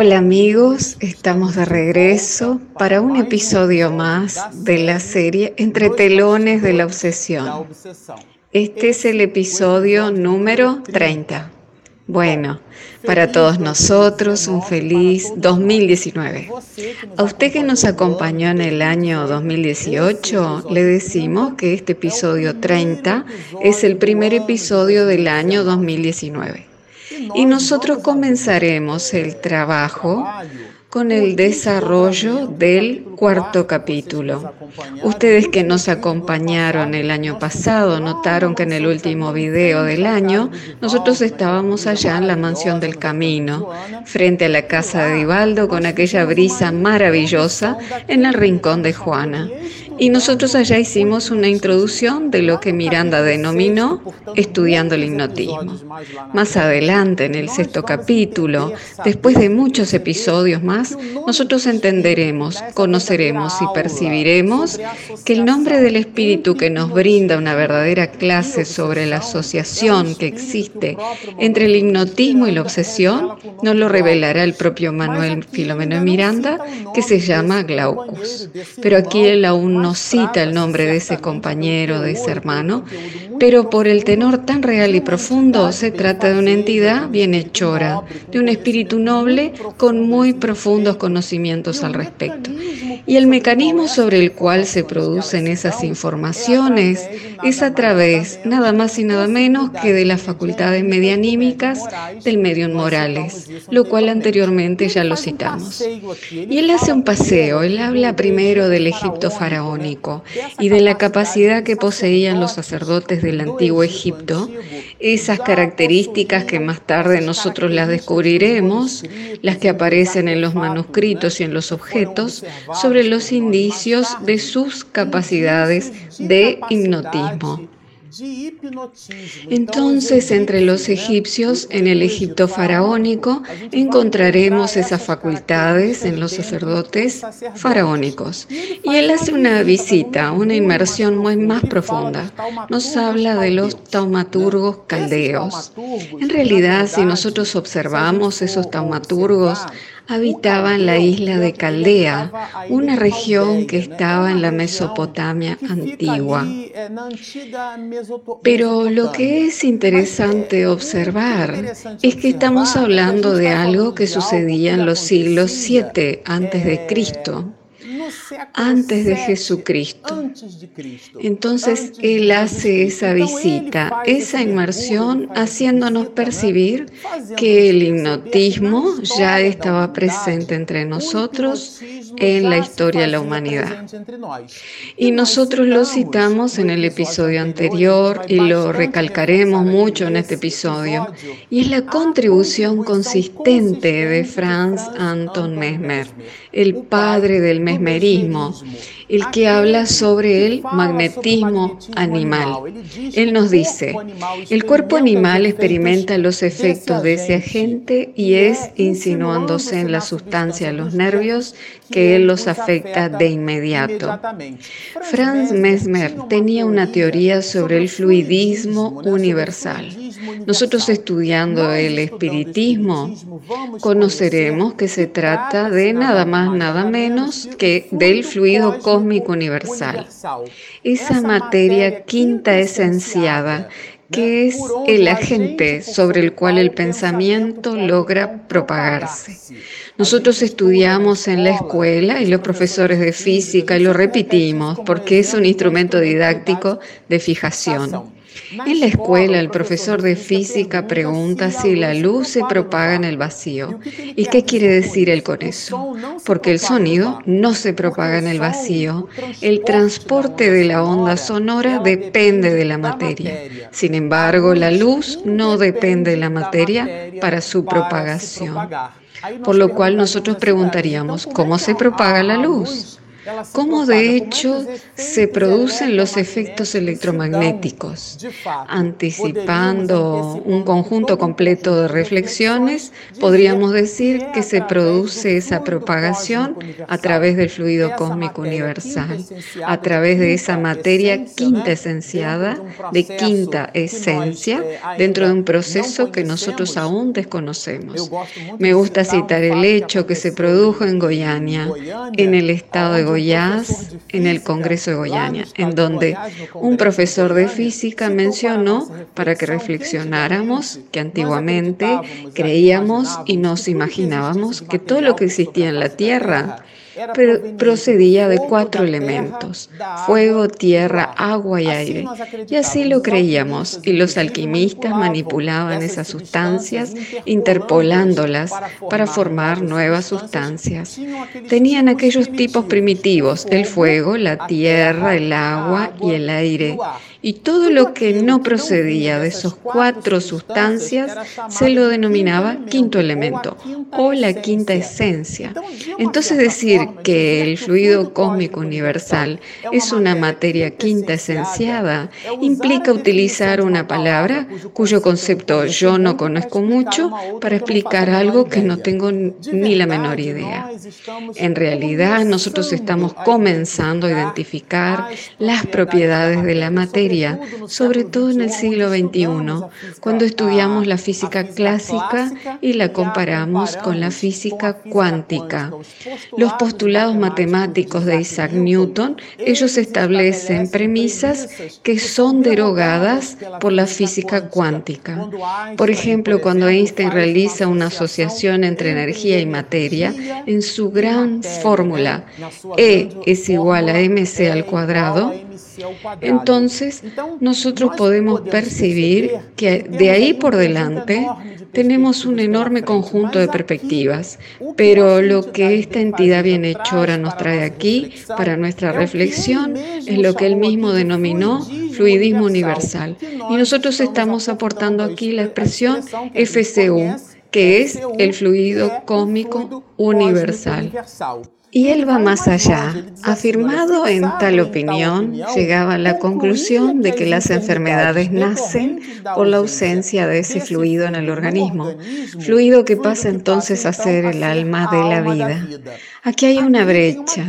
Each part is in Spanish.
Hola amigos, estamos de regreso para un episodio más de la serie Entre telones de la obsesión. Este es el episodio número 30. Bueno, para todos nosotros un feliz 2019. A usted que nos acompañó en el año 2018, le decimos que este episodio 30 es el primer episodio del año 2019. Y nosotros comenzaremos el trabajo con el desarrollo del cuarto capítulo. Ustedes que nos acompañaron el año pasado notaron que en el último video del año nosotros estábamos allá en la mansión del camino, frente a la casa de Divaldo con aquella brisa maravillosa en el rincón de Juana. Y nosotros allá hicimos una introducción de lo que Miranda denominó estudiando el hipnotismo. Más adelante, en el sexto capítulo, después de muchos episodios más, nosotros entenderemos, conoceremos y percibiremos que el nombre del espíritu que nos brinda una verdadera clase sobre la asociación que existe entre el hipnotismo y la obsesión nos lo revelará el propio Manuel Filomeno Miranda, que se llama Glaucus. Pero aquí él aún no cita el nombre de ese compañero, de ese hermano, pero por el tenor tan real y profundo se trata de una entidad bienhechora, de un espíritu noble con muy profundos conocimientos al respecto. Y el mecanismo sobre el cual se producen esas informaciones es a través nada más y nada menos que de las facultades medianímicas del medium Morales, lo cual anteriormente ya lo citamos. Y él hace un paseo, él habla primero del Egipto faraónico y de la capacidad que poseían los sacerdotes del antiguo Egipto, esas características que más tarde nosotros las descubriremos, las que aparecen en los manuscritos y en los objetos, sobre los indicios de sus capacidades de hipnotismo. Entonces, entre los egipcios, en el Egipto faraónico, encontraremos esas facultades en los sacerdotes faraónicos. Y él hace una visita, una inmersión muy más profunda. Nos habla de los taumaturgos caldeos. En realidad, si nosotros observamos esos taumaturgos, habitaba en la isla de Caldea, una región que estaba en la Mesopotamia antigua. Pero lo que es interesante observar es que estamos hablando de algo que sucedía en los siglos 7 antes de Cristo antes de Jesucristo. Entonces Él hace esa visita, esa inmersión, haciéndonos percibir que el hipnotismo ya estaba presente entre nosotros en la historia de la humanidad. Y nosotros lo citamos en el episodio anterior y lo recalcaremos mucho en este episodio. Y es la contribución consistente de Franz Anton Mesmer, el padre del mesmerismo el que habla sobre el magnetismo animal. Él nos dice, el cuerpo animal experimenta los efectos de ese agente y es insinuándose en la sustancia los nervios que él los afecta de inmediato. Franz Mesmer tenía una teoría sobre el fluidismo universal. Nosotros estudiando el espiritismo conoceremos que se trata de nada más, nada menos que del fluido cósmico universal. Esa materia quinta esenciada que es el agente sobre el cual el pensamiento logra propagarse. Nosotros estudiamos en la escuela y los profesores de física y lo repetimos porque es un instrumento didáctico de fijación. En la escuela, el profesor de física pregunta si la luz se propaga en el vacío. ¿Y qué quiere decir él con eso? Porque el sonido no se propaga en el vacío. El transporte de la onda sonora depende de la materia. Sin embargo, la luz no depende de la materia para su propagación. Por lo cual nosotros preguntaríamos, ¿cómo se propaga la luz? Cómo de hecho se producen los efectos electromagnéticos. Anticipando un conjunto completo de reflexiones, podríamos decir que se produce esa propagación a través del fluido cósmico universal, a través de esa materia quinta esenciada, de quinta esencia, dentro de un proceso que nosotros aún desconocemos. Me gusta citar el hecho que se produjo en Goiânia, en el estado de En el Congreso de Goiânia, en donde un profesor de física mencionó para que reflexionáramos que antiguamente creíamos y nos imaginábamos que todo lo que existía en la Tierra procedía de cuatro elementos, fuego, tierra, agua y aire. Y así lo creíamos, y los alquimistas manipulaban esas sustancias, interpolándolas para formar nuevas sustancias. Tenían aquellos tipos primitivos, el fuego, la tierra, el agua y el aire. Y todo lo que no procedía de esos cuatro sustancias se lo denominaba quinto elemento o la quinta esencia. Entonces decir que el fluido cósmico universal es una materia quinta esenciada implica utilizar una palabra cuyo concepto yo no conozco mucho para explicar algo que no tengo ni la menor idea. En realidad nosotros estamos comenzando a identificar las propiedades de la materia sobre todo en el siglo XXI, cuando estudiamos la física clásica y la comparamos con la física cuántica. Los postulados matemáticos de Isaac Newton, ellos establecen premisas que son derogadas por la física cuántica. Por ejemplo, cuando Einstein realiza una asociación entre energía y materia, en su gran fórmula E es igual a mc al cuadrado, entonces nosotros podemos percibir que de ahí por delante tenemos un enorme conjunto de perspectivas, pero lo que esta entidad bienhechora nos trae aquí para nuestra reflexión es lo que él mismo denominó fluidismo universal. Y nosotros estamos aportando aquí la expresión FCU, que es el fluido cósmico universal. Y él va más allá. Afirmado en tal opinión, llegaba a la conclusión de que las enfermedades nacen por la ausencia de ese fluido en el organismo, fluido que pasa entonces a ser el alma de la vida. Aquí hay una brecha,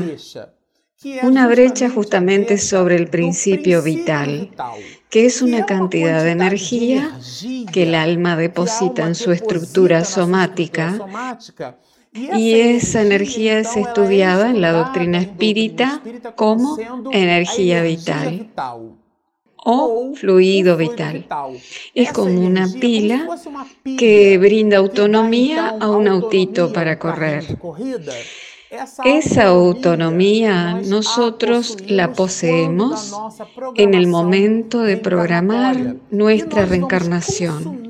una brecha justamente sobre el principio vital, que es una cantidad de energía que el alma deposita en su estructura somática y esa energía es estudiada en la doctrina espírita como energía vital o fluido vital. Es como una pila que brinda autonomía a un autito para correr. Esa autonomía nosotros la poseemos en el momento de programar nuestra reencarnación.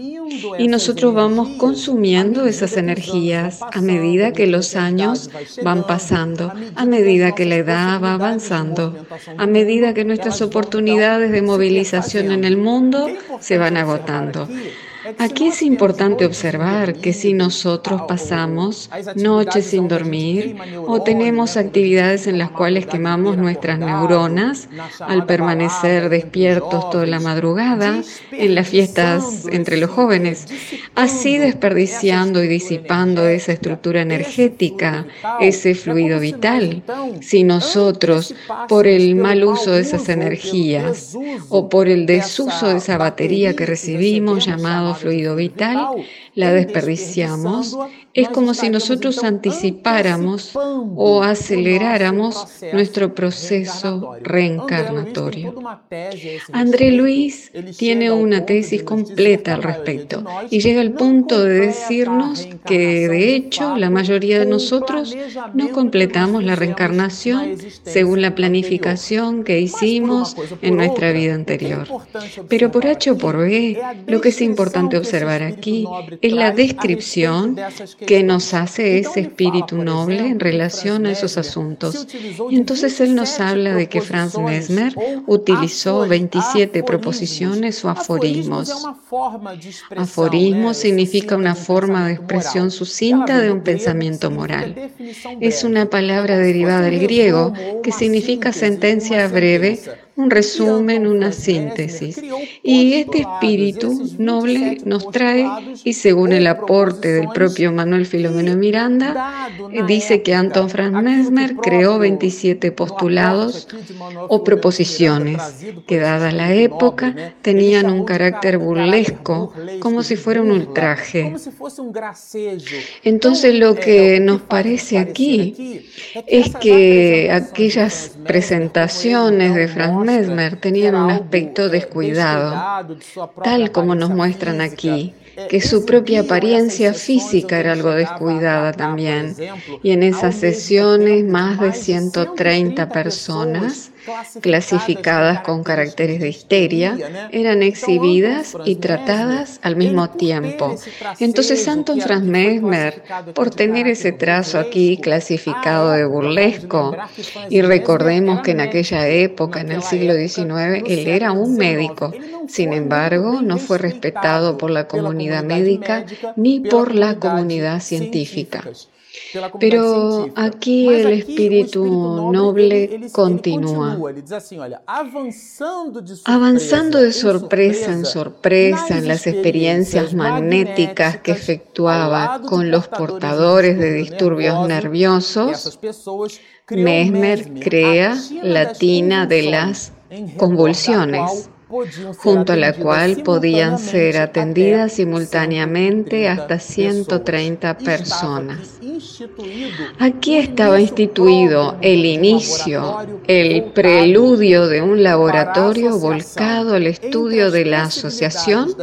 Y nosotros vamos consumiendo esas energías a medida que los años van pasando, a medida que la edad va avanzando, a medida que nuestras oportunidades de movilización en el mundo se van agotando. Aquí es importante observar que si nosotros pasamos noches sin dormir o tenemos actividades en las cuales quemamos nuestras neuronas al permanecer despiertos toda la madrugada, en las fiestas entre los jóvenes, así desperdiciando y disipando esa estructura energética, ese fluido vital, si nosotros, por el mal uso de esas energías o por el desuso de esa batería que recibimos llamado fluido vital, la desperdiciamos, es como si nosotros anticipáramos o aceleráramos nuestro proceso reencarnatorio. André Luis tiene una tesis completa al respecto y llega al punto de decirnos que de hecho la mayoría de nosotros no completamos la reencarnación según la planificación que hicimos en nuestra vida anterior. Pero por H o por B, lo que es importante importante observar aquí es la descripción que nos hace ese espíritu noble en relación a esos asuntos. Y entonces él nos habla de que Franz Mesmer utilizó 27 proposiciones o aforismos. Aforismo significa una forma de expresión sucinta de un pensamiento moral. Es una palabra derivada del griego que significa sentencia breve un resumen, una síntesis. Y este espíritu noble nos trae, y según el aporte del propio Manuel Filomeno Miranda, dice que Anton Franz Mesmer creó 27 postulados o proposiciones que dada la época tenían un carácter burlesco, como si fuera un ultraje. Entonces lo que nos parece aquí es que aquellas presentaciones de Franz Mesmer tenían un aspecto descuidado, tal como nos muestran aquí que su propia apariencia física era algo descuidada también. Y en esas sesiones más de 130 personas clasificadas con caracteres de histeria eran exhibidas y tratadas al mismo tiempo. Entonces Anton Franz Mesmer, por tener ese trazo aquí clasificado de burlesco, y recordemos que en aquella época, en el siglo XIX, él era un médico, sin embargo, no fue respetado por la comunidad médica ni por la comunidad científica. Pero aquí el espíritu noble continúa, avanzando de sorpresa en sorpresa en las experiencias magnéticas que efectuaba con los portadores de disturbios nerviosos, Mesmer crea la tina de las convulsiones junto a la cual podían ser atendidas simultáneamente hasta 130 personas. Aquí estaba instituido el inicio, el preludio de un laboratorio volcado al estudio de la asociación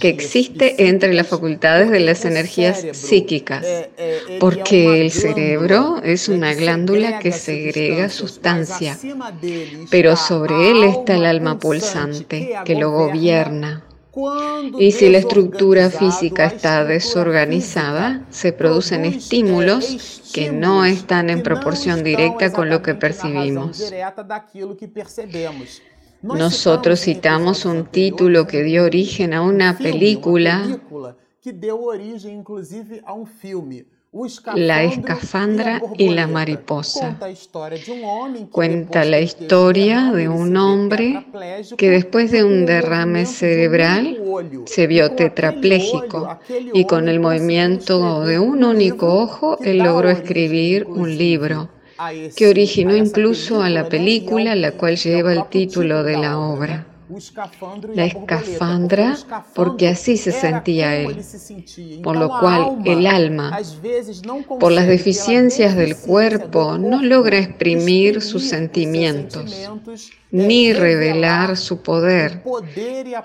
que existe entre las facultades de las energías psíquicas, porque el cerebro es una glándula que segrega sustancia, pero sobre él está el alma pulsante que lo gobierna. Y si la estructura física está desorganizada, se producen estímulos que no están en proporción directa con lo que percibimos. Nosotros citamos un título que dio origen a una película la escafandra y la mariposa. Cuenta la historia de un hombre que después de un derrame cerebral se vio tetrapléjico y con el movimiento de un único ojo él logró escribir un libro que originó incluso a la película la cual lleva el título de la obra la escafandra, porque así se sentía él, por lo cual el alma, por las deficiencias del cuerpo, no logra exprimir sus sentimientos, ni revelar su poder,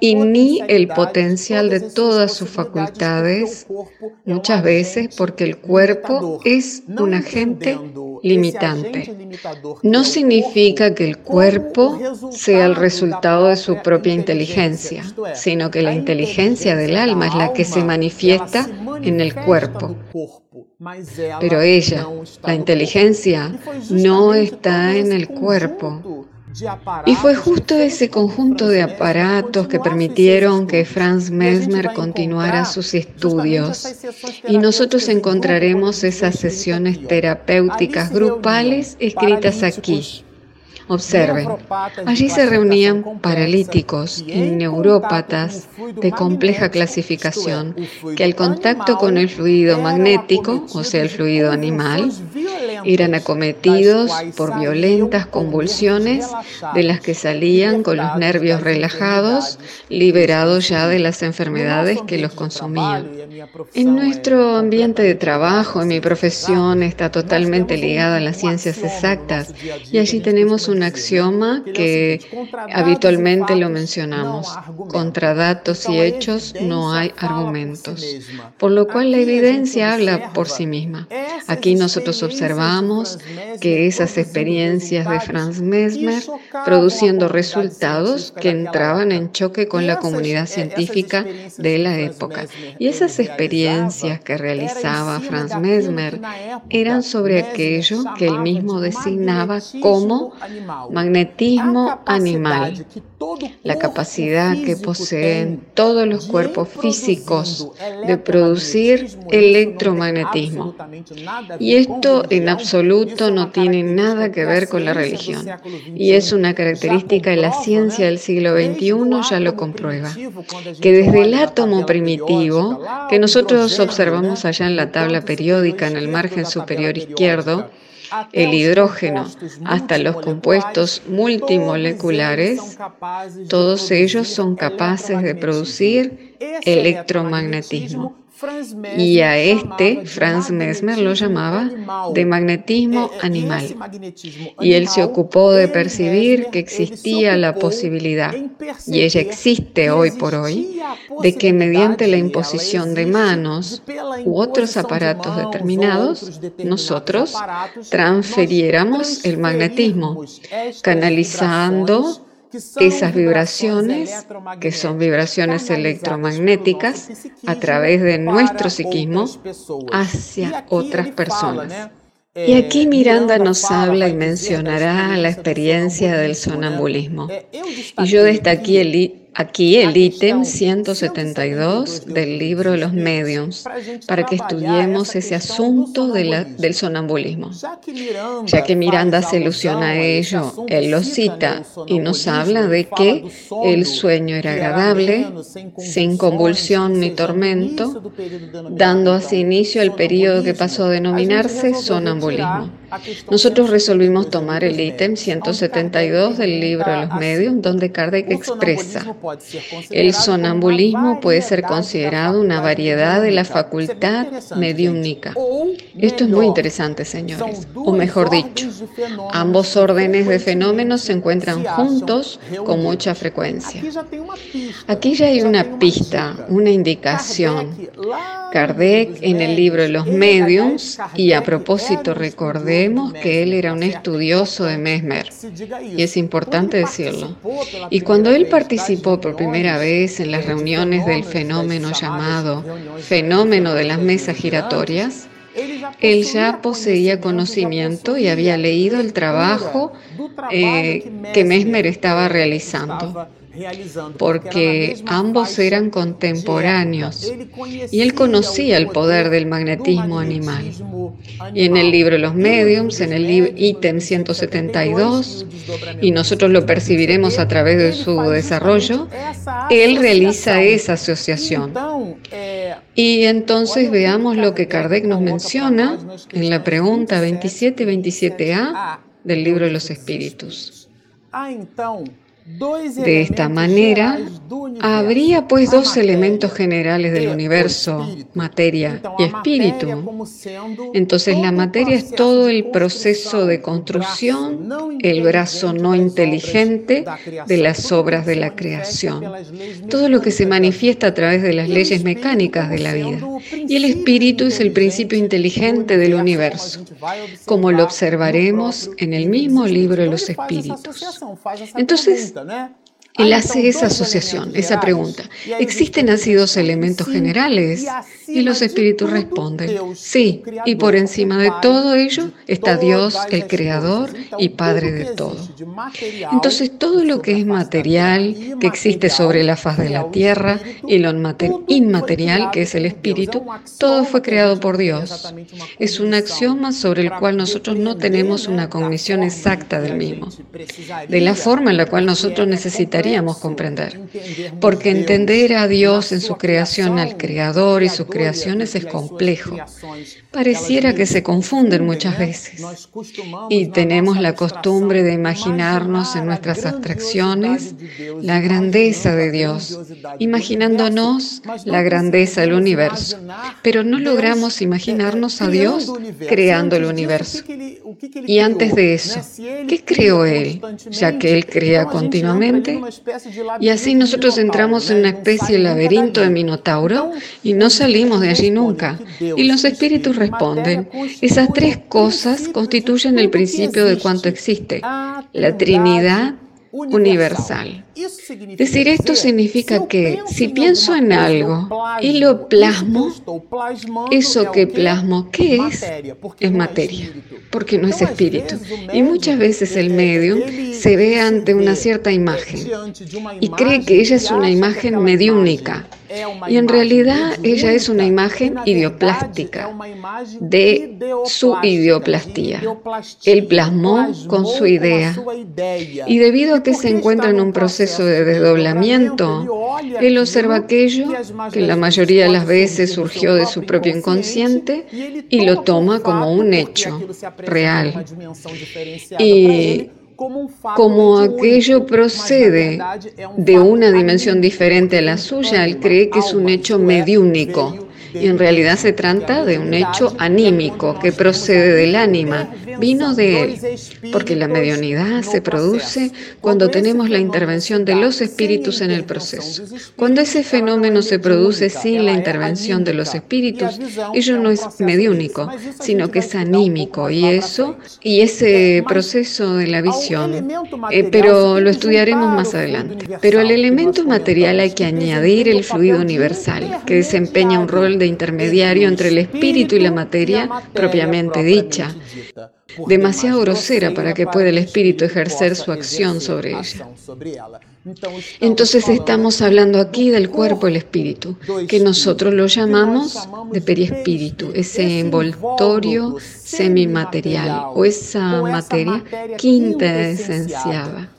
y ni el potencial de todas sus facultades, muchas veces porque el cuerpo es un agente limitante. No significa que el cuerpo sea el resultado de su propia inteligencia, sino que la inteligencia del alma es la que se manifiesta en el cuerpo. Pero ella, la inteligencia, no está en el cuerpo. Y fue justo ese conjunto de aparatos que permitieron que Franz Mesmer continuara sus estudios. Y nosotros encontraremos esas sesiones terapéuticas grupales escritas aquí. Observen, allí se reunían paralíticos y neurópatas de compleja clasificación que al contacto con el fluido magnético, o sea, el fluido animal, eran acometidos por violentas convulsiones de las que salían con los nervios relajados, liberados ya de las enfermedades que los consumían. En nuestro ambiente de trabajo, en mi profesión, está totalmente ligada a las ciencias exactas y allí tenemos un axioma que habitualmente lo mencionamos. Contra datos y hechos no hay argumentos, por lo cual la evidencia habla por sí misma. Aquí nosotros observamos que esas experiencias de Franz Mesmer produciendo resultados que entraban en choque con la comunidad científica de la época. Y esas experiencias que realizaba Franz Mesmer eran sobre aquello que él mismo designaba como magnetismo animal, la capacidad que poseen todos los cuerpos físicos de producir electromagnetismo. Y esto en absoluto no tiene nada que ver con la religión. Y es una característica de la ciencia del siglo XXI, ya lo comprueba. Que desde el átomo primitivo, que nosotros observamos allá en la tabla periódica en el margen superior izquierdo, el hidrógeno hasta los compuestos multimoleculares, todos ellos son capaces de producir electromagnetismo. Y a este Franz Mesmer lo llamaba de magnetismo animal. Y él se ocupó de percibir que existía la posibilidad, y ella existe hoy por hoy, de que mediante la imposición de manos u otros aparatos determinados, nosotros transferiéramos el magnetismo, canalizando esas vibraciones, que son vibraciones electromagnéticas, a través de nuestro psiquismo hacia otras personas. Y aquí Miranda nos habla y mencionará la experiencia del sonambulismo. Y yo destaqué el Aquí el ítem 172 del libro de los mediums, para que estudiemos ese asunto del sonambulismo. Ya que Miranda se ilusiona a ello, él lo cita y nos habla de que el sueño era agradable, sin convulsión ni tormento, dando así inicio al periodo que pasó a denominarse sonambulismo. Nosotros resolvimos tomar el ítem 172 del libro de los mediums, donde Kardec expresa el sonambulismo puede ser considerado una variedad de la facultad mediúnica. Esto es muy interesante, señores. O mejor dicho, ambos órdenes de fenómenos se encuentran juntos con mucha frecuencia. Aquí ya hay una pista, una indicación. Kardec en el libro de los mediums, y a propósito recordemos que él era un estudioso de Mesmer, y es importante decirlo. Y cuando él participó por primera vez en las reuniones del fenómeno llamado fenómeno de las mesas giratorias, él ya poseía conocimiento y había leído el trabajo eh, que Mesmer estaba realizando porque ambos eran contemporáneos y él conocía el poder del magnetismo animal. Y en el libro Los Mediums, en el ítem 172, y nosotros lo percibiremos a través de su desarrollo, él realiza esa asociación. Y entonces veamos lo que Kardec nos menciona en la pregunta 27-27a del libro de los Espíritus. De esta manera, habría pues dos elementos generales del universo, materia y espíritu. Entonces la materia es todo el proceso de construcción, el brazo no inteligente de las obras de la creación, todo lo que se manifiesta a través de las leyes mecánicas de la vida. Y el espíritu es el principio inteligente del universo, como lo observaremos en el mismo libro de los espíritus. Entonces, しね。Él hace esa asociación, esa pregunta. ¿Existen así dos elementos generales? Y los espíritus responden, sí, y por encima de todo ello está Dios, el Creador y Padre de todo. Entonces todo lo que es material, que existe sobre la faz de la tierra, y lo inmaterial, que es el espíritu, todo fue creado por Dios. Es un axioma sobre el cual nosotros no tenemos una cognición exacta del mismo, de la forma en la cual nosotros necesitaríamos comprender. Porque entender a Dios en su creación, al Creador y sus creaciones es complejo. Pareciera que se confunden muchas veces. Y tenemos la costumbre de imaginarnos en nuestras abstracciones la grandeza de Dios, imaginándonos la grandeza del universo. Pero no logramos imaginarnos a Dios creando el universo. Y antes de eso, ¿qué creó Él? Ya que Él crea continuamente, Y así nosotros entramos en una especie de laberinto de Minotauro y no salimos de allí nunca. Y los espíritus responden, esas tres cosas constituyen el principio de cuanto existe, la Trinidad universal. Decir esto significa que si pienso en algo y lo plasmo, eso que plasmo, ¿qué es? Es materia, porque no es espíritu. Y muchas veces el medium se ve ante una cierta imagen y cree que ella es una imagen mediúnica. Y en realidad ella es una imagen ideoplástica de su ideoplastía. Él plasmó con su idea. Y debido a que se encuentra en un proceso de desdoblamiento, él observa aquello que la mayoría de las veces surgió de su propio inconsciente y lo toma como un hecho real. Y como aquello procede de una dimensión diferente a la suya, él cree que es un hecho mediúnico y en realidad se trata de un hecho anímico que procede del ánima, vino de él, porque la mediunidad se produce cuando tenemos la intervención de los espíritus en el proceso. Cuando ese fenómeno se produce sin la intervención de los espíritus, ello no es mediúnico, sino que es anímico y eso y ese proceso de la visión, eh, pero lo estudiaremos más adelante. Pero al elemento material hay que añadir el fluido universal, que desempeña un rol de intermediario entre el espíritu y la materia propiamente dicha, demasiado grosera para que pueda el espíritu ejercer su acción sobre ella. Entonces estamos hablando aquí del cuerpo, el espíritu, que nosotros lo llamamos de periespíritu, ese envoltorio semimaterial o esa materia quinta esenciada.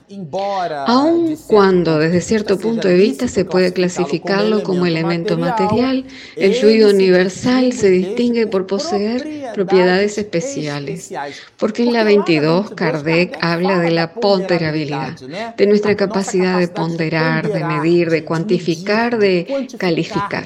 Aun cuando desde cierto punto de vista se puede clasificarlo como elemento material, el fluido universal se distingue por poseer propiedades especiales. Porque en la 22 Kardec habla de la ponderabilidad, de nuestra capacidad de ponderar, de medir, de cuantificar, de calificar.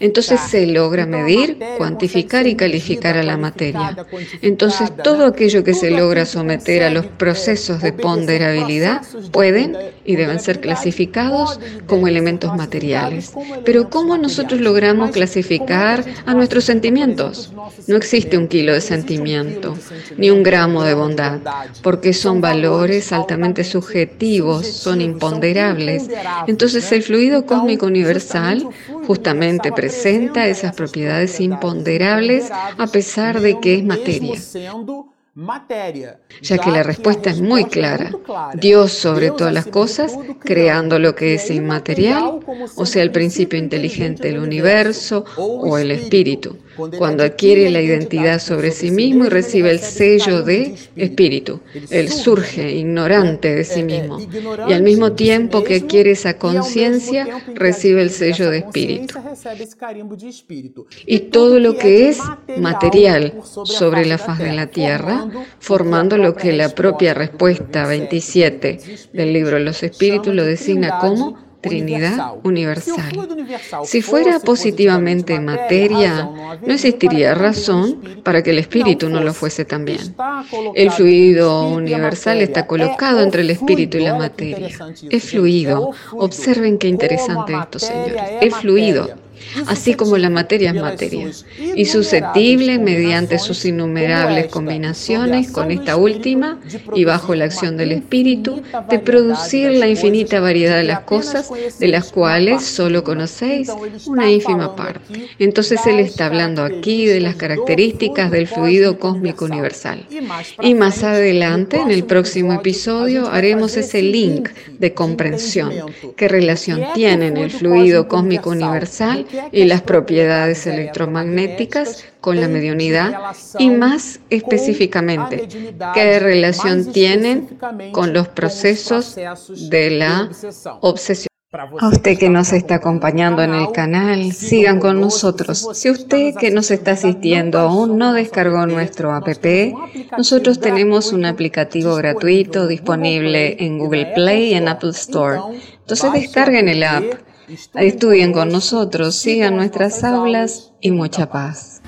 Entonces se logra medir, cuantificar y calificar a la materia. Entonces todo aquello que se logra someter a los procesos de ponderabilidad pueden y deben ser clasificados como elementos materiales. Pero ¿cómo nosotros logramos clasificar a nuestros sentimientos? No existe un kilo de sentimiento, ni un gramo de bondad, porque son valores altamente subjetivos, son imponderables. Entonces el fluido cósmico universal justamente presenta esas propiedades imponderables a pesar de que es materia ya que la respuesta es muy clara. Dios sobre todas las cosas, creando lo que es inmaterial, o sea, el principio inteligente del universo o el espíritu cuando adquiere la identidad sobre sí mismo y recibe el sello de espíritu. Él surge ignorante de sí mismo. Y al mismo tiempo que adquiere esa conciencia recibe el sello de espíritu. Y todo lo que es material sobre la faz de la tierra, formando lo que la propia respuesta 27 del libro de los espíritus lo designa como Trinidad universal. Si fuera positivamente materia, no existiría razón para que el espíritu no lo fuese también. El fluido universal está colocado entre el espíritu y la materia. Es fluido. Observen qué interesante esto, señores. Es fluido así como la materia es materia, y susceptible mediante sus innumerables combinaciones con esta última y bajo la acción del espíritu de producir la infinita variedad de las cosas de las cuales solo conocéis una ínfima parte. Entonces él está hablando aquí de las características del fluido cósmico universal. Y más adelante, en el próximo episodio, haremos ese link de comprensión, qué relación tienen el fluido cósmico universal y las propiedades electromagnéticas con la mediunidad y más específicamente qué relación tienen con los procesos de la obsesión. A usted que nos está acompañando en el canal, sigan con nosotros. Si usted que nos está asistiendo aún no descargó nuestro app, nosotros tenemos un aplicativo gratuito disponible en Google Play y en Apple Store. Entonces descarguen el app Estudien con nosotros, sigan nuestras aulas y mucha paz.